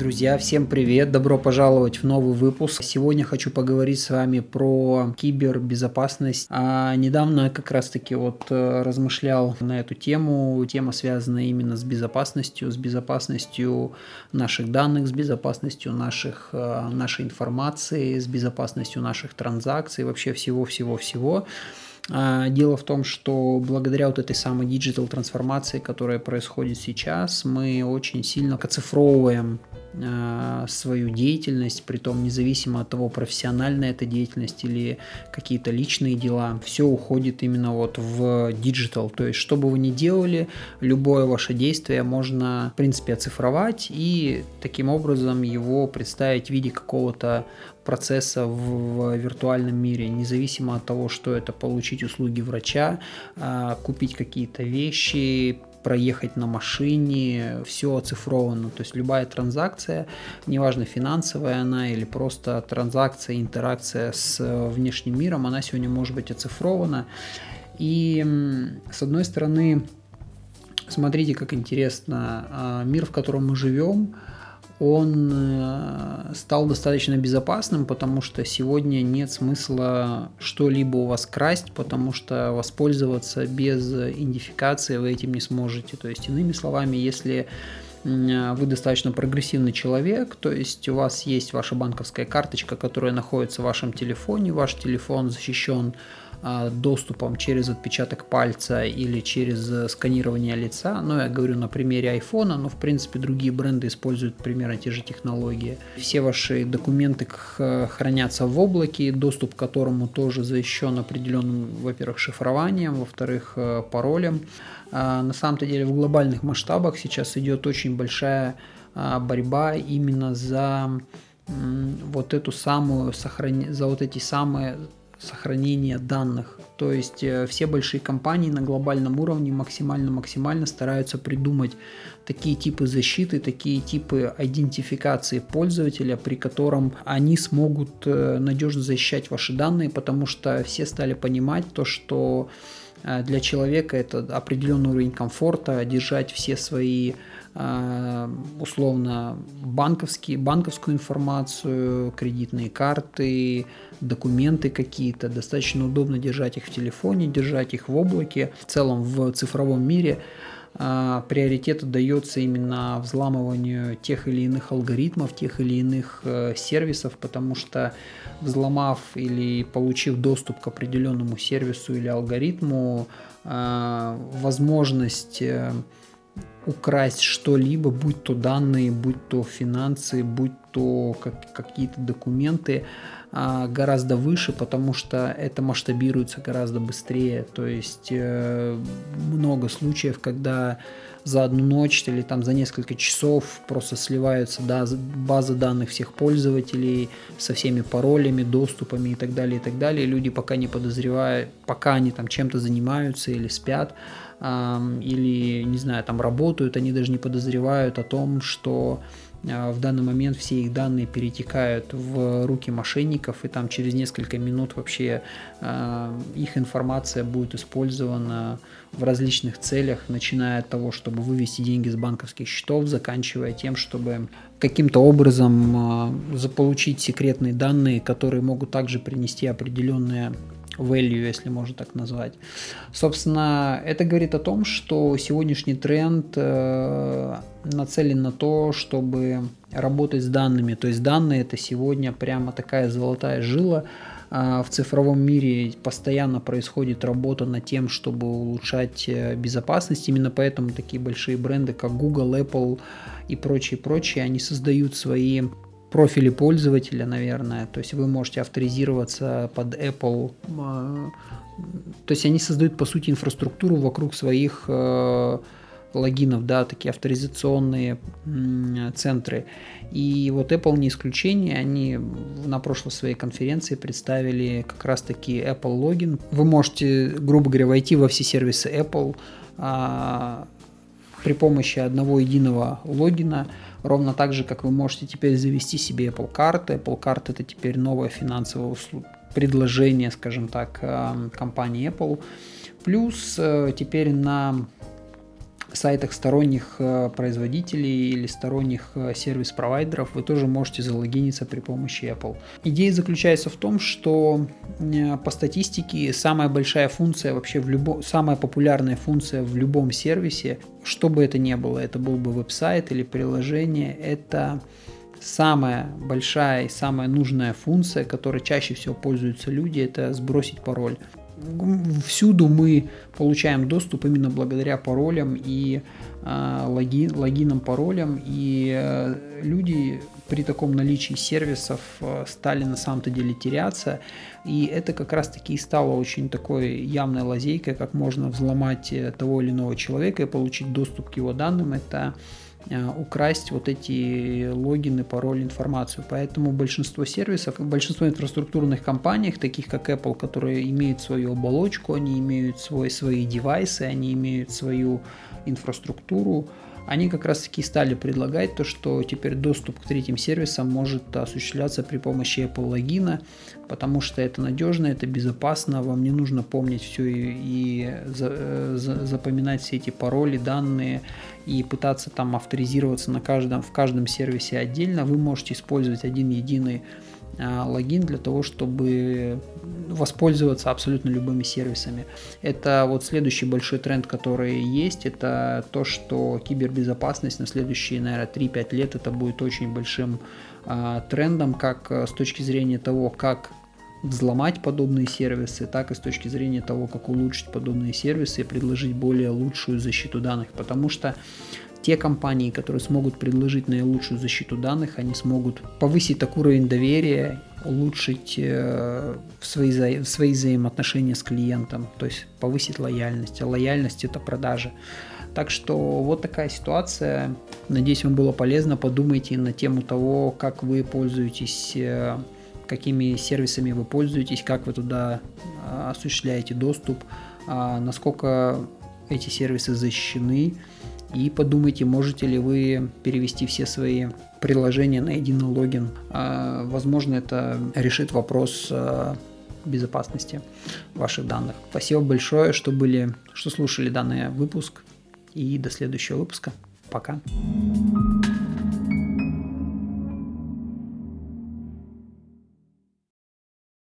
Друзья, всем привет! Добро пожаловать в новый выпуск. Сегодня хочу поговорить с вами про кибербезопасность. А недавно как раз-таки вот э, размышлял на эту тему. Тема связана именно с безопасностью, с безопасностью наших данных, с безопасностью наших, э, нашей информации, с безопасностью наших транзакций, вообще всего-всего-всего. А, дело в том, что благодаря вот этой самой digital трансформации, которая происходит сейчас, мы очень сильно оцифровываем Э, свою деятельность, при том независимо от того, профессиональная это деятельность или какие-то личные дела, все уходит именно вот в digital. То есть, что бы вы ни делали, любое ваше действие можно, в принципе, оцифровать и таким образом его представить в виде какого-то процесса в виртуальном мире, независимо от того, что это получить услуги врача, а, купить какие-то вещи, проехать на машине, все оцифровано. То есть любая транзакция, неважно финансовая она или просто транзакция, интеракция с внешним миром, она сегодня может быть оцифрована. И с одной стороны, смотрите, как интересно, а, мир, в котором мы живем, он э, стал достаточно безопасным, потому что сегодня нет смысла что-либо у вас красть, потому что воспользоваться без идентификации вы этим не сможете. То есть, иными словами, если вы достаточно прогрессивный человек, то есть у вас есть ваша банковская карточка, которая находится в вашем телефоне, ваш телефон защищен доступом через отпечаток пальца или через э, сканирование лица. Но я говорю на примере iPhone, но в принципе другие бренды используют примерно те же технологии. Все ваши документы хранятся в облаке, доступ к которому тоже защищен определенным, во-первых, шифрованием, во-вторых, э, паролем. А, на самом-то деле в глобальных масштабах сейчас идет очень большая а, борьба именно за вот эту самую сохран... за вот эти самые сохранения данных. То есть э, все большие компании на глобальном уровне максимально-максимально стараются придумать такие типы защиты, такие типы идентификации пользователя, при котором они смогут э, надежно защищать ваши данные, потому что все стали понимать то, что э, для человека это определенный уровень комфорта, держать все свои условно банковские, банковскую информацию, кредитные карты, документы какие-то. Достаточно удобно держать их в телефоне, держать их в облаке. В целом в цифровом мире а, приоритет отдается именно взламыванию тех или иных алгоритмов, тех или иных э, сервисов, потому что взломав или получив доступ к определенному сервису или алгоритму, а, возможность э, украсть что-либо, будь то данные, будь то финансы, будь то как, какие-то документы, а, гораздо выше, потому что это масштабируется гораздо быстрее. То есть э, много случаев, когда за одну ночь или там за несколько часов просто сливаются да, базы данных всех пользователей со всеми паролями, доступами и так далее, и так далее. люди пока не подозревают, пока они там чем-то занимаются или спят, или, не знаю, там работают, они даже не подозревают о том, что в данный момент все их данные перетекают в руки мошенников, и там через несколько минут вообще э, их информация будет использована в различных целях, начиная от того, чтобы вывести деньги с банковских счетов, заканчивая тем, чтобы каким-то образом э, заполучить секретные данные, которые могут также принести определенные value, если можно так назвать. Собственно, это говорит о том, что сегодняшний тренд э, нацелен на то, чтобы работать с данными. То есть данные это сегодня прямо такая золотая жила. А в цифровом мире постоянно происходит работа над тем, чтобы улучшать э, безопасность. Именно поэтому такие большие бренды, как Google, Apple и прочие, прочие, они создают свои профили пользователя, наверное. То есть вы можете авторизироваться под Apple. А, то есть они создают, по сути, инфраструктуру вокруг своих э, логинов, да, такие авторизационные центры. И вот Apple не исключение, они на прошлой своей конференции представили как раз-таки Apple логин. Вы можете, грубо говоря, войти во все сервисы Apple а, при помощи одного единого логина, ровно так же, как вы можете теперь завести себе Apple карты. Apple Card это теперь новое финансовое предложение, скажем так, компании Apple Плюс э, теперь на сайтах сторонних э, производителей или сторонних э, сервис-провайдеров вы тоже можете залогиниться при помощи Apple. Идея заключается в том, что по статистике самая большая функция вообще в любом, самая популярная функция в любом сервисе, что бы это ни было, это был бы веб-сайт или приложение, это самая большая и самая нужная функция, которой чаще всего пользуются люди, это сбросить пароль всюду мы получаем доступ именно благодаря паролям и э, логин, логинам, паролям. И э, люди при таком наличии сервисов э, стали на самом-то деле теряться. И это как раз-таки и стало очень такой явной лазейкой, как можно взломать э, того или иного человека и получить доступ к его данным. Это украсть вот эти логины, пароль, информацию. Поэтому большинство сервисов, большинство инфраструктурных компаний, таких как Apple, которые имеют свою оболочку, они имеют свой, свои девайсы, они имеют свою инфраструктуру, они как раз таки стали предлагать то, что теперь доступ к третьим сервисам может осуществляться при помощи Apple логина, потому что это надежно, это безопасно, вам не нужно помнить все и, и за, э, за, запоминать все эти пароли, данные и пытаться там авторизироваться на каждом, в каждом сервисе отдельно. Вы можете использовать один единый логин для того, чтобы воспользоваться абсолютно любыми сервисами. Это вот следующий большой тренд, который есть, это то, что кибербезопасность на следующие, наверное, 3-5 лет это будет очень большим а, трендом, как э, с точки зрения того, как взломать подобные сервисы, так и с точки зрения того, как улучшить подобные сервисы и предложить более лучшую защиту данных, потому что те компании, которые смогут предложить наилучшую защиту данных, они смогут повысить так уровень доверия, улучшить э, свои, вза- свои взаимоотношения с клиентом, то есть повысить лояльность. А лояльность это продажи. Так что вот такая ситуация. Надеюсь, вам было полезно. Подумайте на тему того, как вы пользуетесь, э, какими сервисами вы пользуетесь, как вы туда э, осуществляете доступ, э, насколько эти сервисы защищены и подумайте, можете ли вы перевести все свои приложения на единый логин. А, возможно, это решит вопрос а, безопасности ваших данных. Спасибо большое, что были, что слушали данный выпуск. И до следующего выпуска. Пока.